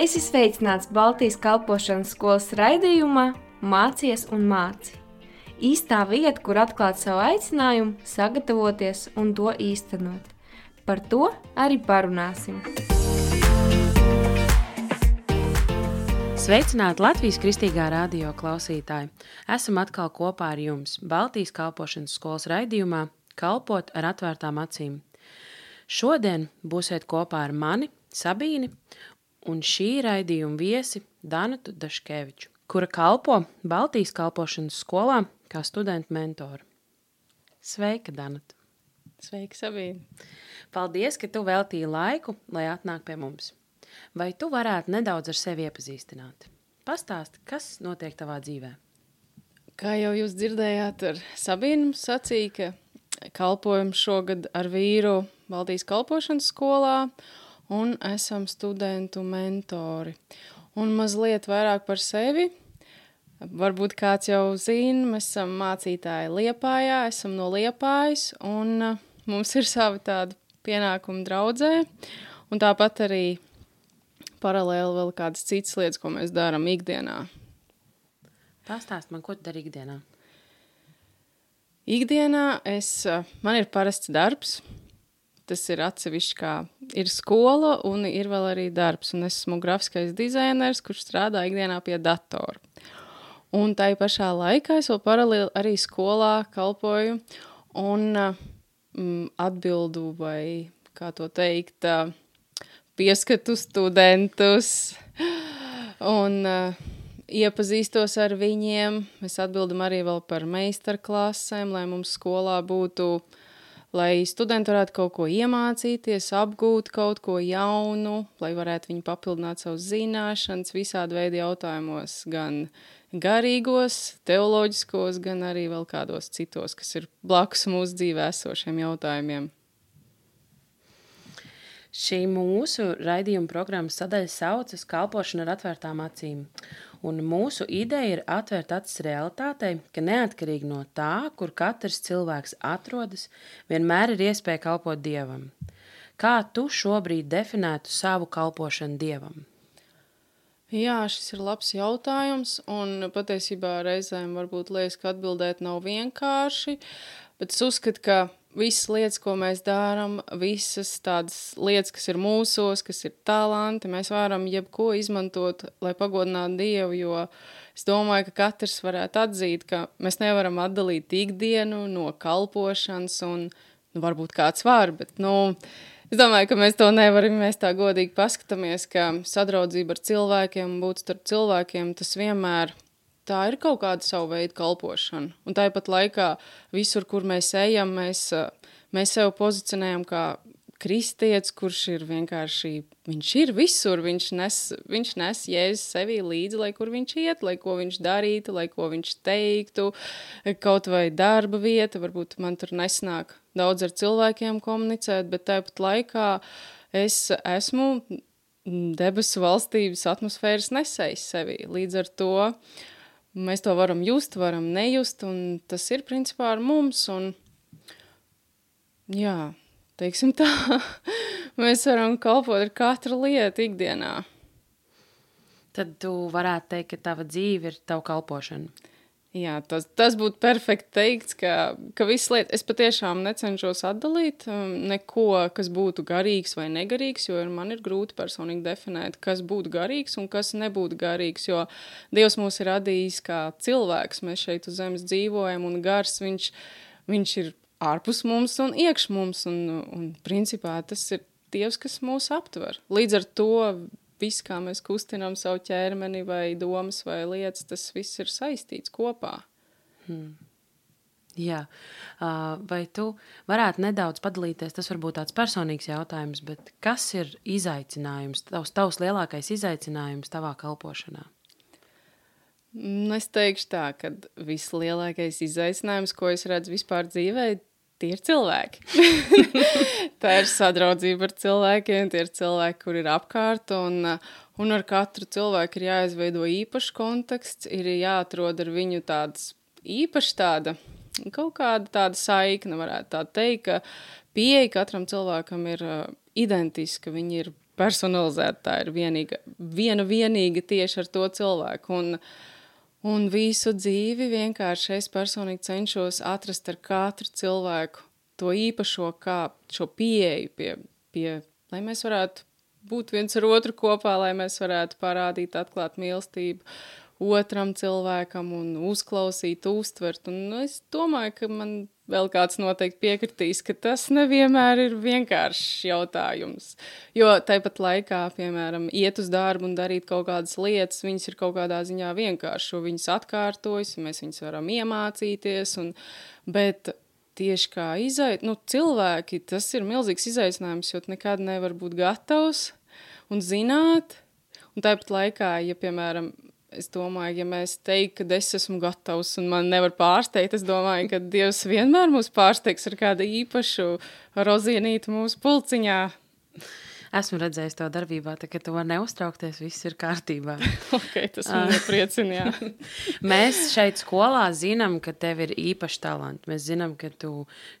Es esmu sveicināts Baltijas kalpošanas skolas raidījumā Mācies un māci. Īstā vieta, kur atklāt savu aicinājumu, sagatavoties un to īstenot. Par to arī parunāsim. Sveicināti Latvijas kristīgā radio klausītāji! Esam atkal kopā ar jums Baltijas kalpošanas skolas raidījumā Kalpot ar atvērtām acīm. Šodien būsiet kopā ar mani, Sabīni, un šī raidījuma viesi Danutu Daškeviču, kura kalpo Baltijas kalpošanas skolā kā studenta mentora. Sveika, Danuta! Sveika, Sabīne! Paldies, ka tu veltīji laiku, lai atnāk pie mums. Vai tu varētu nedaudz ar sevi iepazīstināt? Pastāsti, kas notiek tavā dzīvē? Kā jau jūs dzirdējāt, ar Sabīnu sacīja, ka kalpojam šogad ar vīru Baltijas kalpošanas skolā, un esam studentu mentori. Un mazliet vairāk par sevi. Varbūt kāds jau zina, mēs esam mācītāji Liepājā, esam no Liepājas, un uh, mums ir savi tādi pienākumi draudzē, un tāpat arī paralēli vēl kādas citas lietas, ko mēs darām ikdienā. Pastāst man, ko tu dari ikdienā? Ikdienā es, uh, man ir parasts darbs, tas ir atsevišķi, kā ir skola un ir vēl arī darbs. Un es esmu grafiskais dizainers, kurš strādā ikdienā pie datora. Un tā pašā laikā es vēl paralēli arī skolā kalpoju un mm, atbildu vai, kā to teikt, pieskatu studentus un uh, iepazīstos ar viņiem. Mēs atbildam arī par meistarklasēm, lai mums skolā būtu uh, lai studenti varētu kaut ko iemācīties, apgūt kaut ko jaunu, lai varētu viņi papildināt savus zināšanas visādi veidi jautājumos, gan garīgos, teoloģiskos, gan arī vēl kādos citos, kas ir blakus mūsu dzīvē esošiem jautājumiem. Šī mūsu raidījuma programmas sadaļa saucas Kalpošana ar atvērtām acīm. Un mūsu ideja ir atvērt acis realitātei, ka neatkarīgi no tā, kur katrs cilvēks atrodas, vienmēr ir iespēja kalpot dievam. Kā tu šobrīd definētu savu kalpošanu dievam? Jā, šis ir labs jautājums, un patiesībā reizēm varbūt liekas, ka atbildēt nav vienkārši, bet es uzskatu, ka visas lietas, ko mēs darām, visas tādas lietas, kas ir mūsos, kas ir talanti, mēs varam jebko izmantot, lai pagodinātu Dievu, jo es domāju, ka katrs varētu atzīt, ka mēs nevaram atdalīt ikdienu no kalpošanas, un nu, varbūt kāds var, bet, nu, Es domāju, ka mēs to nevaram. Mēs tā godīgi paskatāmies, ka sadraudzība ar cilvēkiem, būt starp cilvēkiem, tas vienmēr ir tā ir kaut kāda savu veidu kalpošana. Un tāpat laikā visur, kur mēs ejam, mēs, mēs sev pozicionējam kā kristietis, kurš ir vienkārši, viņš ir visur, viņš nes, viņš nes jēzus sevī līdzi, lai kur viņš iet, lai ko viņš darītu, lai ko viņš teiktu, kaut vai darba vieta, varbūt man tur nesnāk daudz ar cilvēkiem komunicēt, bet tāpat laikā es esmu debesu valstības atmosfēras nesējis sevī. Līdz ar to uh, Mēs to varam just, varam nejust, un tas ir principā ar mums. Un, jā, teiksim tā, mēs varam kalpot ar katru lietu ikdienā. Tad tu varētu teikt, ka tava dzīve ir tava kalpošana. Jā, tas, tas būtu perfekti teikts, ka, ka visas lietas, es patiešām necenšos atdalīt um, neko, kas būtu garīgs vai negarīgs, jo man ir grūti personīgi definēt, kas būtu garīgs un kas nebūtu garīgs, jo Dievs mūs ir radījis kā cilvēks, mēs šeit uz zemes dzīvojam un gars, viņš, viņš ir ārpus mums un iekš mums, un, un principā tas ir Dievs, kas mūs aptver. Līdz ar to viss, kā mēs kustinām savu ķermeni, vai domas, vai lietas, tas viss ir saistīts kopā. Hmm. Jā, vai tu varētu nedaudz padalīties? Tas varbūt tāds personīgs jautājums, bet kas ir izaicinājums, tavs, tavs lielākais izaicinājums tavā kalpošanā? Mm, es teikšu tā, ka vislielākais izaicinājums, ko es redzu vispār dzīvē, tie ir cilvēki. tā ir sadraudzība ar cilvēkiem, tie ir cilvēki, kur ir apkārt. Un, un ar katru cilvēku ir jāizveido īpašs konteksts, ir jāatrod ar viņu tāds īpašs tāda. Kaut kāda tāda saikne, varētu tā teikt, ka pieeja katram cilvēkam ir uh, identiska. Viņi ir personalizēta. Tā ir vienīga, viena vienīga tieši ar to cilvēku. Un, un visu dzīvi vienkārši es personīgi cenšos atrast ar katru cilvēku to īpašo, kā šo pieeju pie, pie lai mēs varētu būt viens ar otru kopā, lai mēs varētu parādīt, atklāt mīlestību otram cilvēkam un uzklausīt, uztvert. Un es domāju, ka man vēl kāds noteikti piekritīs, ka tas nevienmēr ir vienkāršs jautājums. Jo tāpat laikā, piemēram, iet uz darbu un darīt kaut kādas lietas, viņas ir kaut kādā ziņā vienkāršas, jo viņas atkārtojas, mēs viņas varam iemācīties. Un, bet tieši kā izaicinājums, nu, cilvēki, tas ir milzīgs izaicinājums, jo nekad nevar būt gatavs un zināt. Un tāpat laikā, ja, piemēram, es domāju, ja mēs teiktu, ka es esmu gatavs un man nevar pārsteigt, es domāju, ka Dievs vienmēr mūs pārsteigs ar kādu īpašu rozīnīti mūsu pulciņā. Esmu redzējis to darbībā, tā, ka tu vari neuztraukties, viss ir kārtībā. okay, tas man priecina. Mēs šeit skolā zinām, ka tev ir īpaši talanti. Mēs zinām, ka tu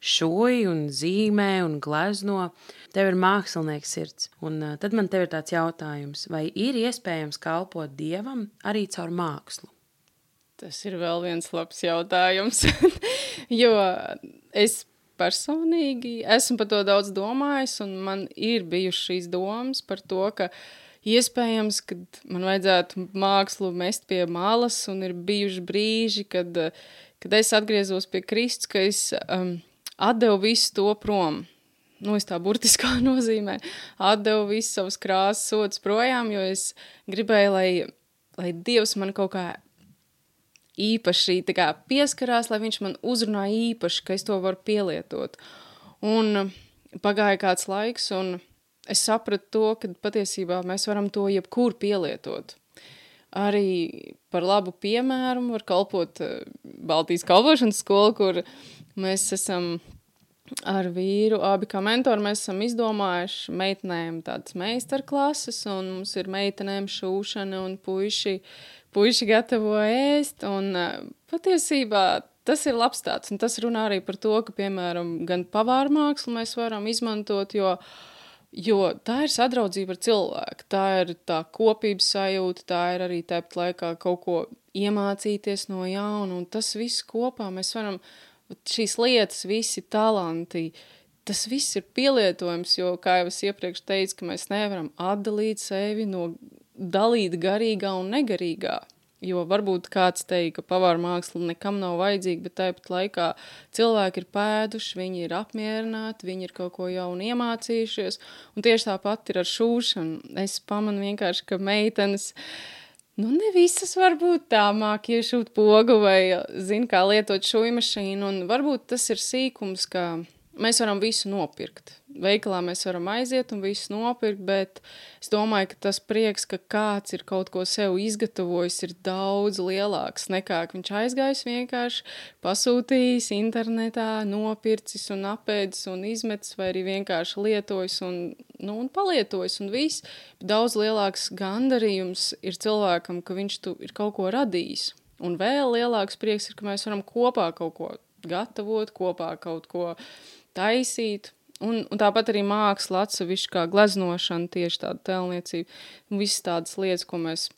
šoji un zīmē un glezno. Tev ir mākslinieks sirds. Un tad man tev ir tāds jautājums, vai ir iespējams kalpot Dievam arī caur mākslu? Tas ir vēl viens labs jautājums, jo es personīgi esmu par to daudz domājis, un man ir bijušas šīs domas par to, ka iespējams, ka man vajadzētu mākslu mest pie malas, un ir bijuši brīži, kad, kad es atgriezos pie Kristus, ka es um, atdevu visu to prom. Nu, es tā burtiskā nozīmē atdevu visu savus krāsas sotus projām, jo es gribēju, lai, lai Dievs man kaut kā īpaši kā, pieskarās, lai viņš man uzrunā īpaši, ka es to varu pielietot. Un pagāja kāds laiks, un es sapratu to, ka patiesībā mēs varam to jebkur pielietot. Arī par labu piemēru var kalpot eh, Baltijas kalpošanas skola, kur mēs esam ar vīru, abi kā mentori, mēs esam izdomājuši meitenēm tādas meistarklases, un mums ir meitenēm šūšana un puiši uh, puiši gatavo ēst. Un, patiesībā tas ir labs tāds, un tas runā arī par to, ka, piemēram, gan pavāru mākslu mēs varam izmantot, jo, jo tā ir sadraudzība ar cilvēku, tā ir tā kopības sajūta, tā ir arī tāpat laikā kaut ko iemācīties no jauna, un tas viss kopā mēs varam, šīs lietas, visi talanti, tas viss ir pielietojams, jo, kā jau es iepriekš teicu, ka mēs nevaram atdalīt sevi no dalīt garīgā un negarīgā. Jo varbūt kāds teikt, ka pavāra māksla nekam nav vajadzīga, bet tāpat laikā cilvēki ir pēduši, viņi ir apmierināti, viņi ir kaut ko jaunu iemācījušies. Un tieši tāpat ir ar šūšanu. Es pamanu vienkārši, ka meitenes. Nu, ne visas varbūt tā māk iešūt pogu vai zina, kā lietot šūnu mašīnu. Un varbūt tas ir sīkums, ka mēs varam visu nopirkt. Veikalā mēs varam aiziet un visu nopirkt, bet es domāju, ka tas prieks, ka kāds ir kaut ko sev izgatavojis, ir daudz lielāks nekā viņš aizgājis vienkārši pasūtījis internetā, nopircis un apēdis un izmetis vai arī vienkārši lietojis un, nu, un palietojis un viss. Daudz lielāks gandarījums ir cilvēkam, ka viņš tu ir kaut ko radījis. Un vēl lielāks prieks ir, ka mēs varam kopā kaut ko gatavot, kopā kaut ko taisīt. Un, un tāpat arī māksla, atsevišķi kā gleznošana, tieši tāda tēlniecība, visas tādas lietas, ko mēs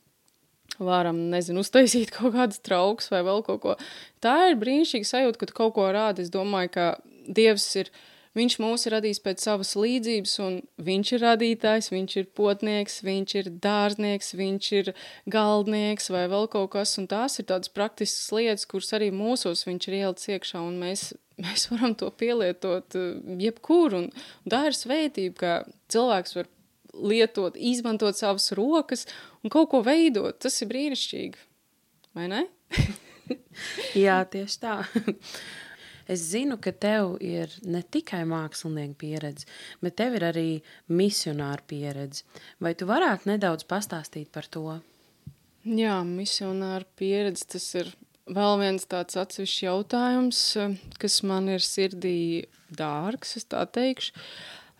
varam, nezinu, uztaisīt kaut kādas trauks vai vēl kaut ko. Tā ir brīnišķīga sajūta, kad kaut ko rāda. Es domāju, ka Dievs ir Viņš mūs ir radījis pēc savas līdzības, un viņš ir radītājs, viņš ir potnieks, viņš ir dārznieks, viņš ir galdnieks vai vēl kaut kas, un tās ir tādas praktiskas lietas, kuras arī mūsos viņš ir ielicis iekšā, un mēs, mēs varam to pielietot uh, jebkur, un, un tā ir svētība, ka cilvēks var lietot, izmantot savas rokas un kaut ko veidot, tas ir brīnišķīgi, vai ne? Jā, tieši tā. Es zinu, ka tev ir ne tikai mākslinieka pieredze, bet tev ir arī misionāra pieredze. Vai tu varētu nedaudz pastāstīt par to? Jā, misionāra pieredze tas ir vēl viens tāds atsevišķs jautājums, kas man ir sirdī dārgs, es tā teikšu,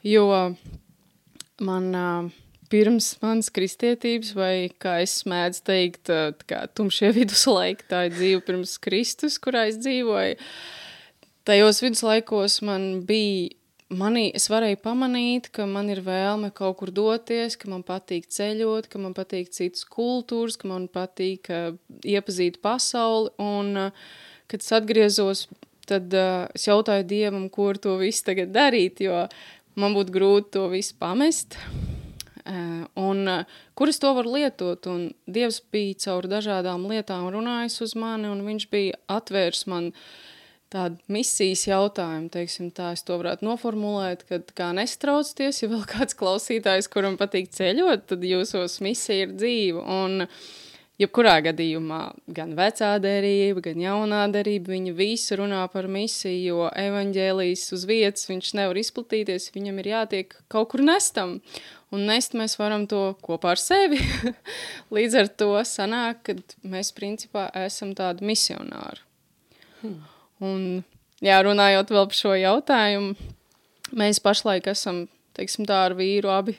jo man pirms manas kristietības, vai kā es mēdzu teikt, kā tumšie viduslaiki, tā ir dzīve pirms Kristus, kurā es dzīvoju, tajos viduslaikos man bija manī es varēju pamanīt, ka man ir vēlme kaut kur doties, ka man patīk ceļot, ka man patīk citas kultūras, ka man patīk uh, iepazīt pasauli. Un, uh, kad es atgriezos, tad uh, es jautāju Dievam, ko ar to visu tagad darīt, jo man būtu grūti to visu pamest. Uh, un uh, kur es to varu lietot? Un Dievs bija caur dažādām lietām runājis uz mani, un viņš bija atvērs man uh, tādu misijas jautājumu, teiksim, tā es to varētu noformulēt, kad kā nestraucties, ja vēl kāds klausītājs, kuram patīk ceļot, tad jūsos misija ir dzīva. Un, jebkurā gadījumā, gan vecā derība, gan jaunā derība, viņa visi runā par misiju, jo evaņģēlijas uz vietas viņš nevar izplatīties, viņam ir jātiek kaut kur nestam. Un nest mēs varam to kopā ar sevi. Līdz ar to sanāk, ka mēs principā esam tādi misionāri. Hmm. Un, jā, runājot vēl par šo jautājumu, mēs pašlaik esam, teiksim tā, ar vīru abi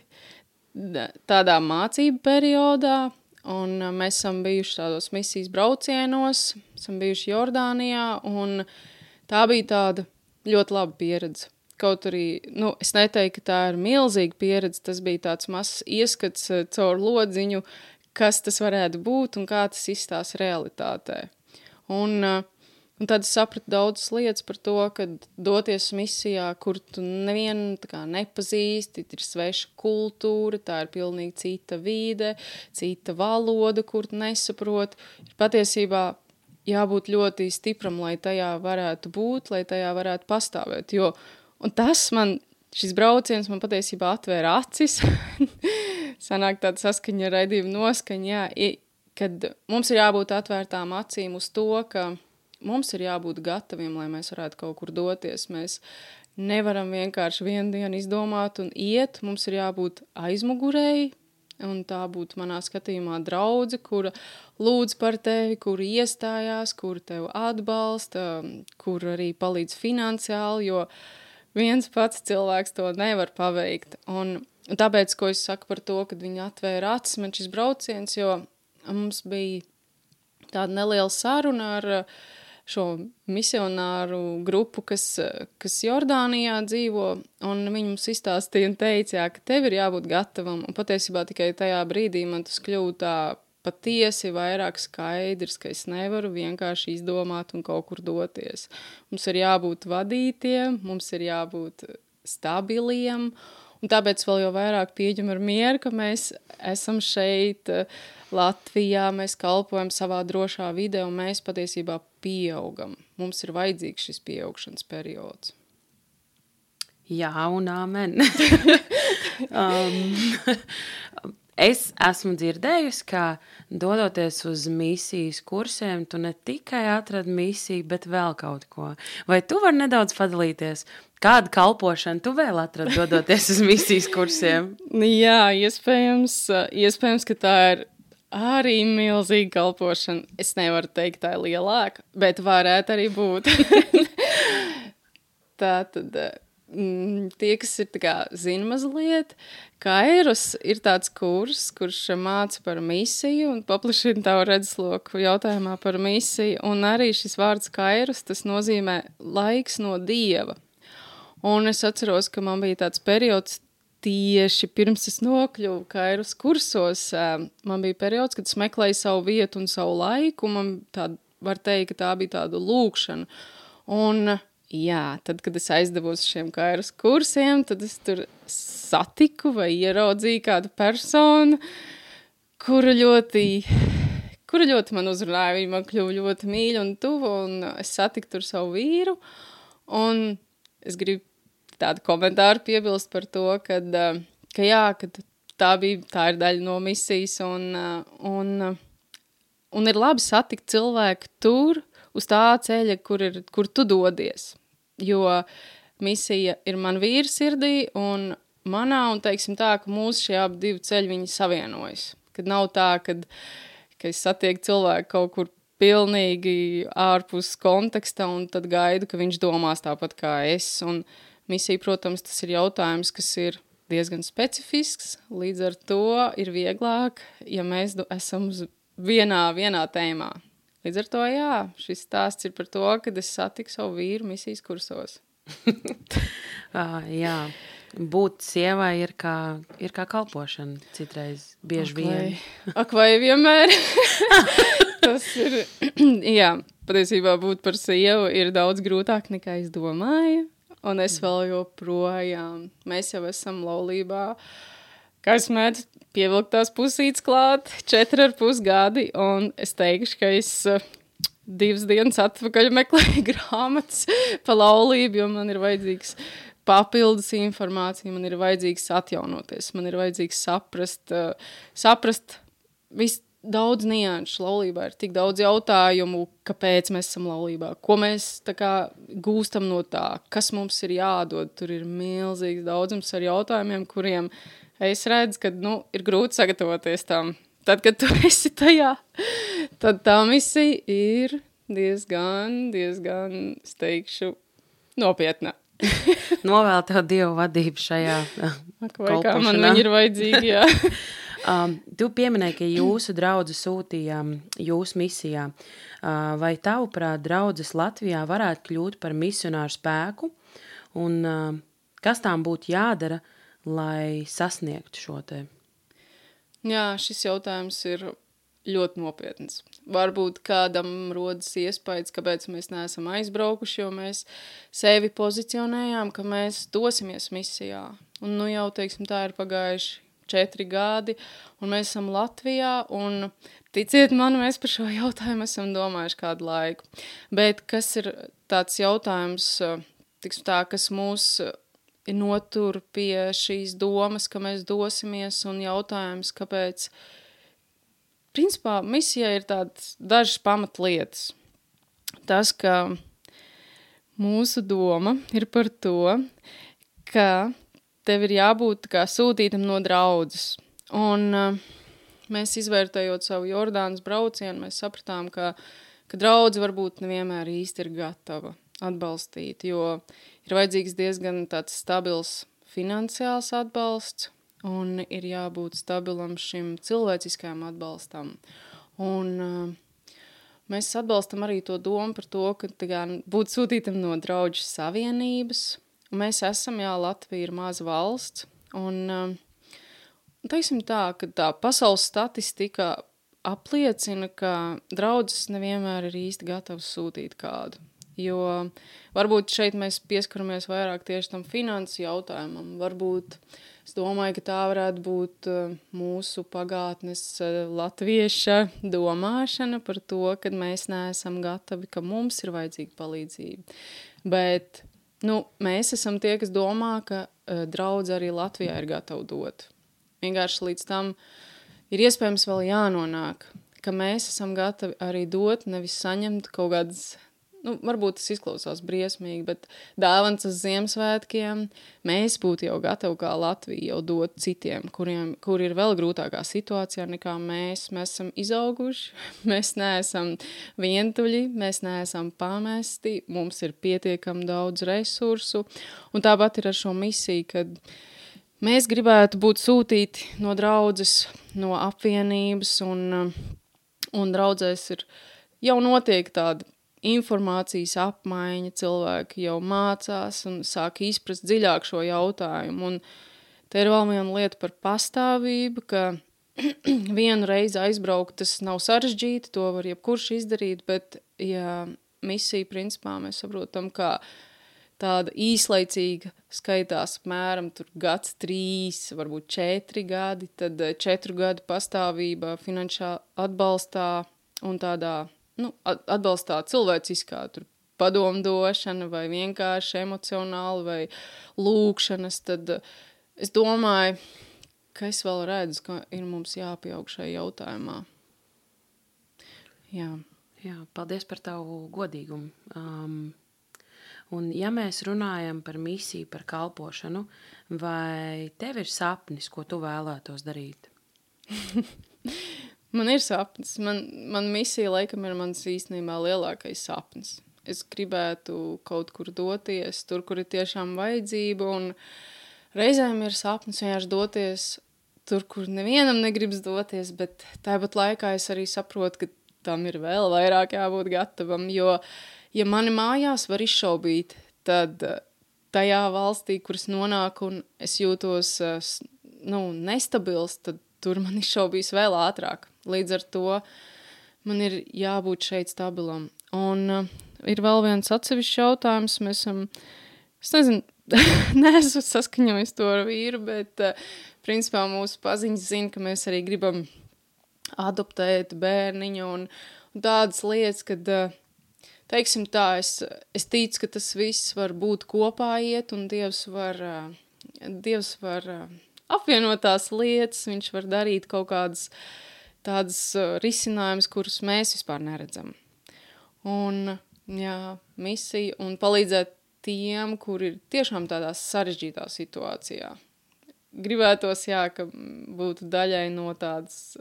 tādā mācību periodā, un mēs esam bijuši tādos misijas braucienos, esam bijuši Jordānijā, un tā bija tāda ļoti laba pieredze. Kaut arī, nu, es neteiktu, ka tā ir milzīga pieredze, tas bija tāds mazs ieskats caur lodziņu, kas tas varētu būt un kā tas izstās realitātē. Un uh, Un tad es sapratu daudzas lietas par to, ka doties misijā, kur tu nevienu kā, nepazīsti, ir sveša kultūra, tā ir pilnīgi cita vide, cita valoda, kur tu nesaproti. Ir patiesībā jābūt ļoti stipram, lai tajā varētu būt, lai tajā varētu pastāvēt. Jo, un tas man, šis brauciens man patiesībā atvēra acis. Sanāk tāda saskaņa ar raidījumu noskaņa, jā, kad mums ir jābūt atvērtām acīm uz to, ka mums ir jābūt gataviem, lai mēs varētu kaut kur doties. Mēs nevaram vienkārši vienu dienu izdomāt un iet. Mums ir jābūt aizmugurēji. Un tā būtu manā skatījumā draudzene, kura lūdz par tevi, kur iestājās, kur tevi atbalsta, kur arī palīdz finansiāli, jo viens pats cilvēks to nevar paveikt. Un, tāpēc, ko es saku par to, kad viņi atvēra acis man šis brauciens, jo mums bija tāda neliela saruna ar uh, šo misionāru grupu, kas, kas Jordānijā dzīvo, un viņi mums izstāstīja un teica, jā, ka tev ir jābūt gatavam, un patiesībā tikai tajā brīdī man tas kļūst tā patiesi vairāk skaidrs, ka es nevaru vienkārši izdomāt un kaut kur doties. Mums ir jābūt vadītiem, mums ir jābūt stabiliem, un tāpēc vēl jau vairāk pieņem ar mieru, ka mēs esam šeit Latvijā, mēs kalpojam savā drošā vidē, un mēs patiesībā pieaugam. Mums ir vajadzīgs šis pieaugšanas periods. Jā, un amen. um, es esmu dzirdējusi, ka dodoties uz misijas kursiem, tu ne tikai atradi misiju, bet vēl kaut ko. Vai tu vari nedaudz padalīties? Kādu kalpošanu tu vēl atradi, dodoties uz misijas kursiem? Jā, iespējams, iespējams ka tā ir arī milzīga kalpošana. Es nevaru teikt, tā ir lielāka, bet varētu arī būt. tā tad. Mm, tie, kas ir kā, zina mazliet, Kairos ir tāds kurs, kurš māca par misiju un paplašina tavu redzesloku jautājumā par misiju. Un arī šis vārds Kairos, tas nozīmē laiks no Dieva. Un es atceros, ka man bija tāds periods tieši pirms es nokļuvu Kairas kursos, man bija periods, kad es meklēju savu vietu un savu laiku. Man tāda, var teikt, ka tā bija tāda lūkšana. Un, jā, tad, kad es aizdevos šiem Kairas kursiem, tad es tur satiku vai ieraudzīju kādu personu, kura ļoti, kura ļoti man uzrunāja. Viņa man kļuva ļoti mīļa un tuva, un es satiku tur savu vīru. Un es gribu tādu komentāru piebilst par to, kad, eh, ka jā, ka tā, bija, tā ir daļa no misijas un, eh, un, un ir labi satikt cilvēku tur uz tā ceļa, kur, ir, kur tu dodies. Jo misija ir man vīra sirdī un manā, un teiksim tā, ka mūsu šie abi divi ceļi viņi savienojas. Kad nav tā, kad, ka es satieku cilvēku kaut kur pilnīgi ārpus konteksta un tad gaidu, ka viņš domās tāpat kā es. Un, Misija, protams, tas ir jautājums, kas ir diezgan specifisks. Līdz ar to ir vieglāk, ja mēs esam vienā, vienā tēmā. Līdz ar to, jā, šis stāsts ir par to, kad es satiku savu vīru misijas kursos. uh, jā, būt sievai ir kā, ir kā kalpošana citreiz, bieži Ak, vien. Ak, vai vienmēr? Tas ir, jā, patiesībā būt par sievu ir daudz grūtāk nekā es domāju. Un es vēl joprojām, mēs jau esam laulībā, kas mēdz pievilkt tās pusītes klāt, četri ar pus gadi, un es teikšu, ka es eh, divas dienas atpakaļ meklēju grāmatas pa laulību, jo man ir vajadzīgs papildus informācija, man ir vajadzīgs atjaunoties, man ir vajadzīgs saprast, uh, saprast visu daudz nianšu. Laulībā ir tik daudz jautājumu, kāpēc mēs esam laulībā, ko mēs kā, gūstam no tā, kas mums ir jādod. Tur ir milzīgs daudzums ar jautājumiem, kuriem es redzu, ka nu, ir grūti sagatavoties tam. Tad, kad tu esi tajā, tad tā misija ir diezgan, diezgan, es teikšu, nopietna. Novēl tev dievu vadību šajā Ak, vai kā man viņi ir vajadzīgi, jā. Um, tu pieminēji, ka jūsu draugi sūtīja jūsu misijā. Uh, vai tavuprāt, draudzes Latvijā varētu kļūt par misionāru spēku? Un, uh, kas tām būtu jādara, lai sasniegtu šo te? Jā, šis jautājums ir ļoti nopietns. Varbūt kādam rodas iespējas, kāpēc mēs neesam aizbraukuši, jo mēs sevi pozicionējām, ka mēs dosimies misijā. Un nu jau, teiksim, tā ir pagājuši četri gadi, un mēs esam Latvijā, un ticiet man, mēs par šo jautājumu esam domājuši kādu laiku. Bet kas ir tāds jautājums, tā, kas mūs notur pie šīs domas, ka mēs dosimies, un jautājums, kāpēc. Principā misijai ir tādas dažas pamatlietas. Tas, ka mūsu doma ir par to, ka tev ir jābūt kā sūtītam no draudzes. Un uh, mēs izvērtējot savu Jordānas braucienu, mēs sapratām, ka, ka draudze varbūt nevienmēr īsti ir gatava atbalstīt, jo ir vajadzīgs diezgan tāds stabils finansiāls atbalsts un ir jābūt stabilam šim cilvēciskajam atbalstam. Un uh, mēs atbalstam arī to domu par to, ka kā būt sūtītam no draudžu savienības, mēs esam, jā, Latvija ir maza valsts, un uh, teiksim tā, ka tā pasaules statistika apliecina, ka draudzes nevienmēr ir īsti gatavs sūtīt kādu. Jo varbūt šeit mēs pieskaramies vairāk tieši tam finansu jautājumam. Varbūt es domāju, ka tā varētu būt eh, mūsu pagātnes eh, latvieša domāšana par to, ka mēs neesam gatavi, ka mums ir vajadzīga palīdzība. Bet nu, mēs esam tie, kas domā, ka uh, draudz arī Latvijā ir gatava dot. Vienkārši līdz tam ir iespējams vēl jānonāk, ka mēs esam gatavi arī dot, nevis saņemt kaut kādas, nu, varbūt tas izklausās briesmīgi, bet dāvans uz Ziemassvētkiem mēs būtu jau gatavi kā Latvija jau dot citiem, kuriem, kur ir vēl grūtākā situācijā nekā mēs. Mēs esam izauguši, mēs neesam vientuļi, mēs neesam pamesti, mums ir pietiekami daudz resursu, un tāpat ir ar šo misiju, kad Mēs gribētu būt sūtīti no draudzes, no apvienības, un, un draudzēs ir jau notiek tāda informācijas apmaiņa, cilvēki jau mācās un sāk izprast dziļāk šo jautājumu. Un te ir vēl viena lieta par pastāvību, ka vienu reizi aizbraukt, tas nav sarežģīti, to var jebkurš izdarīt, bet ja misija principā mēs saprotam, kā tāda īslaicīga skaitās apmēram gads, trīs, varbūt četri gadi, tad eh, četru gadu pastāvība finanšā atbalstā un tādā, nu, at- atbalstā cilvēciskā padomdošana vai vienkārši emocionāli vai lūkšanas, tad eh, es domāju, ka es vēl redzu, ka ir mums jāpieaug šajā jautājumā. Jā. Jā, paldies par tavu godīgumu. Um, un, ja mēs runājam par misiju, par kalpošanu, vai tev ir sapnis, ko tu vēlētos darīt? Man ir sapnis. Man, man misija laikam ir mans īstenībā lielākais sapnis. Es gribētu kaut kur doties, tur, kur ir tiešām vajadzība. Reizēm ir sapnis vienkārši doties tur, kur nevienam negribas doties, bet tāpat laikā es arī saprotu, ka tam ir vēl vairāk jābūt gatavam. Jo, ja mani mājās var izšaubīt, tad eh, tajā valstī, kuras nonāku, un es jūtos nu, nestabils, tad tur man izšaubīs vēl ātrāk. Līdz ar to man ir jābūt šeit stabilam. Un uh, ir vēl viens atsevišķs jautājums. Mēs esam, es nezinu, neesmu saskaņojis to ar vīru, bet uh, principā mūsu paziņas zina, ka mēs arī gribam adoptēt bērniņu un, un tādas lietas, kad, uh, teiksim tā, es, es ticu, ka tas viss var būt kopā iet un Dievs var, Dievs var uh, apvienot tās lietas, viņš var darīt kaut kādas tādas uh, risinājumus, kurus mēs vispār neredzam. Un, jā, misija un palīdzēt tiem, kur ir tiešām tādā sarežģītā situācijā. Gribētos, jā, ka būtu daļai no tādas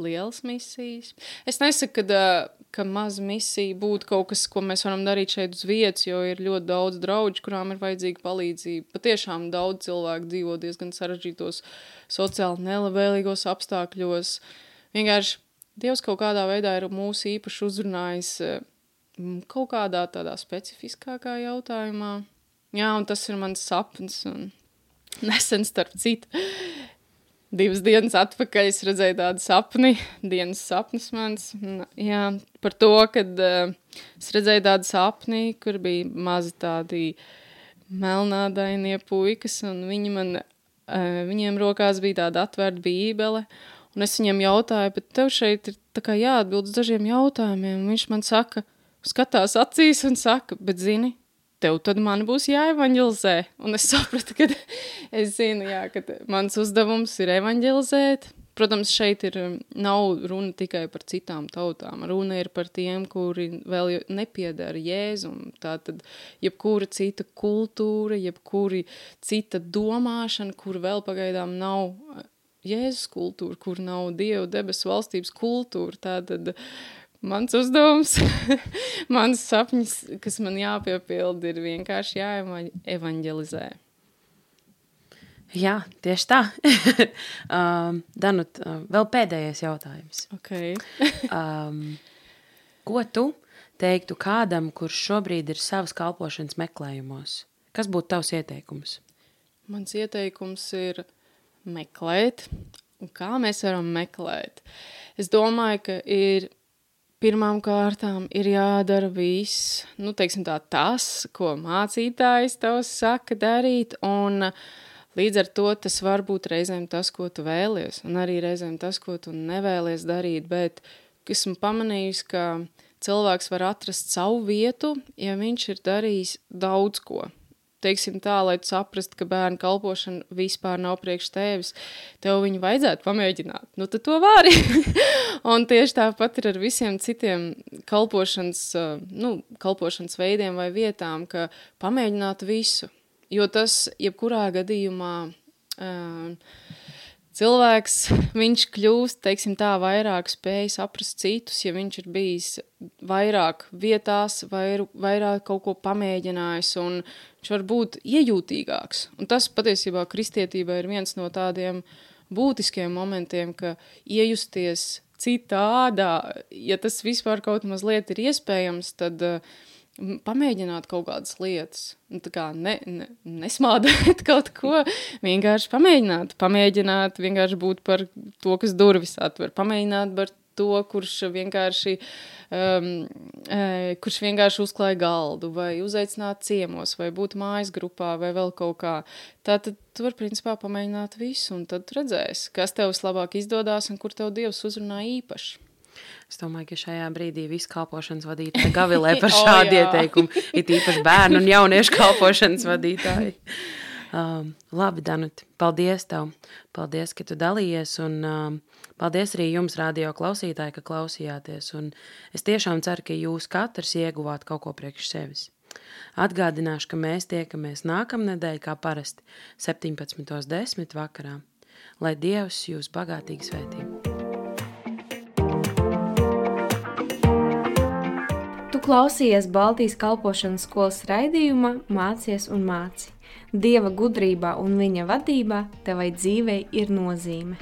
lielas misijas. Es nesaku, ka, ka maza misija būtu kaut kas, ko mēs varam darīt šeit uz vietas, jo ir ļoti daudz draugu, kurām ir vajadzīga palīdzība. Patiešām daudz cilvēku dzīvo diezgan sarežģītos, sociāli nelabvēlīgos apstākļos. Vienkārši Dievs kaut kādā veidā ir mūsu īpaši uzrunājis kaut kādā tādā specifiskākā jautājumā. Jā, un tas ir mans sapnis. Un nesen starp citu divas dienas atpakaļ es redzēju tādu sapni, dienas sapnis mans, jā, par to, kad uh, es redzēju tādu sapni, kur bija mazi tādi melnādainie puikas, un viņi man, uh, viņiem rokās bija tāda atvērta bībele, un es viņiem jautāju, bet tev šeit ir tā kā jāatbild uz dažiem jautājumiem, un viņš man saka, skatās acīs un saka, bet zini, tev tad man būs jāevanģelizē. Un es sapratu, ka es zinu, jā, ka mans uzdevums ir evanģelizēt. Protams, šeit ir, um, nav runa tikai par citām tautām. Runa ir par tiem, kuri vēl nepiedara Jēzum. Tā tad jebkura cita kultūra, jebkura cita domāšana, kur vēl pagaidām nav uh, Jēzus kultūra, kur nav Dieva debesu valstības kultūra. Tā tad Mans uzdevums, mans sapnis, kas man jāpiepilda, ir vienkārši jāevanģelizē. Jā, tieši tā. um, Danut, uh, vēl pēdējais jautājums. Okay. um, ko tu teiktu kādam, kurš šobrīd ir savas kalpošanas meklējumos? Kas būtu tavs ieteikums? Mans ieteikums ir meklēt. Un kā mēs varam meklēt? Es domāju, ka ir pirmām kārtām ir jādara viss, nu, teiksim tā, tas, ko mācītājs tavs saka darīt, un līdz ar to tas var būt reizēm tas, ko tu vēlies, un arī reizēm tas, ko tu nevēlies darīt, bet esmu pamanījusi, ka cilvēks var atrast savu vietu, ja viņš ir darījis daudz ko teiksim tā, lai tu saprastu, ka bērnu kalpošana vispār nav priekš tevis, tev viņu vajadzētu pamēģināt. Nu, tad to vari. un tieši tāpat ir ar visiem citiem kalpošanas, nu, kalpošanas veidiem vai vietām, ka pamēģināt visu. Jo tas, jebkurā gadījumā, uh, cilvēks, viņš kļūst, teiksim tā, vairāk spēj saprast citus, ja viņš ir bijis vairāk vietās, vair, vairāk kaut ko pamēģinājis, un viņš var būt iejūtīgāks. Un tas patiesībā kristietībā ir viens no tādiem būtiskiem momentiem, ka iejusties citādā, ja tas vispār kaut mazliet ir iespējams, tad uh, pamēģināt kaut kādas lietas. Nu, tā kā ne, ne, nesmādēt kaut ko, vienkārši pamēģināt. Pamēģināt vienkārši būt par to, kas durvis atver. Pamēģināt par to, kurš vienkārši, um, e, kurš vienkārši uzklāja galdu, vai uzaicināt ciemos, vai būt mājas grupā, vai vēl kaut kā. Tātad tu vari principā pamēģināt visu, un tad redzēs, kas tev vislabāk izdodas un kur tev Dievs uzrunā īpaši. Es domāju, ka šajā brīdī viss kalpošanas vadītāji gavilē par šādu oh, ieteikumu. Ir īpaši bērnu un jauniešu kalpošanas vadītāji. Um, labi, Danut, paldies tev. Paldies, ka tu dalījies. Un um, paldies arī jums, radio klausītāji, ka klausījāties. Un es tiešām ceru, ka jūs katrs ieguvāt kaut ko priekš sevis. Atgādināšu, ka mēs tiekamies nākamnedēļ, kā parasti, 17.10. vakarā. Lai Dievs jūs bagātīgi svētī! Klausījies Baltijas kalpošanas skolas raidījumā Mācies un māci. Dieva gudrībā un viņa vadībā tevai dzīvei ir nozīme.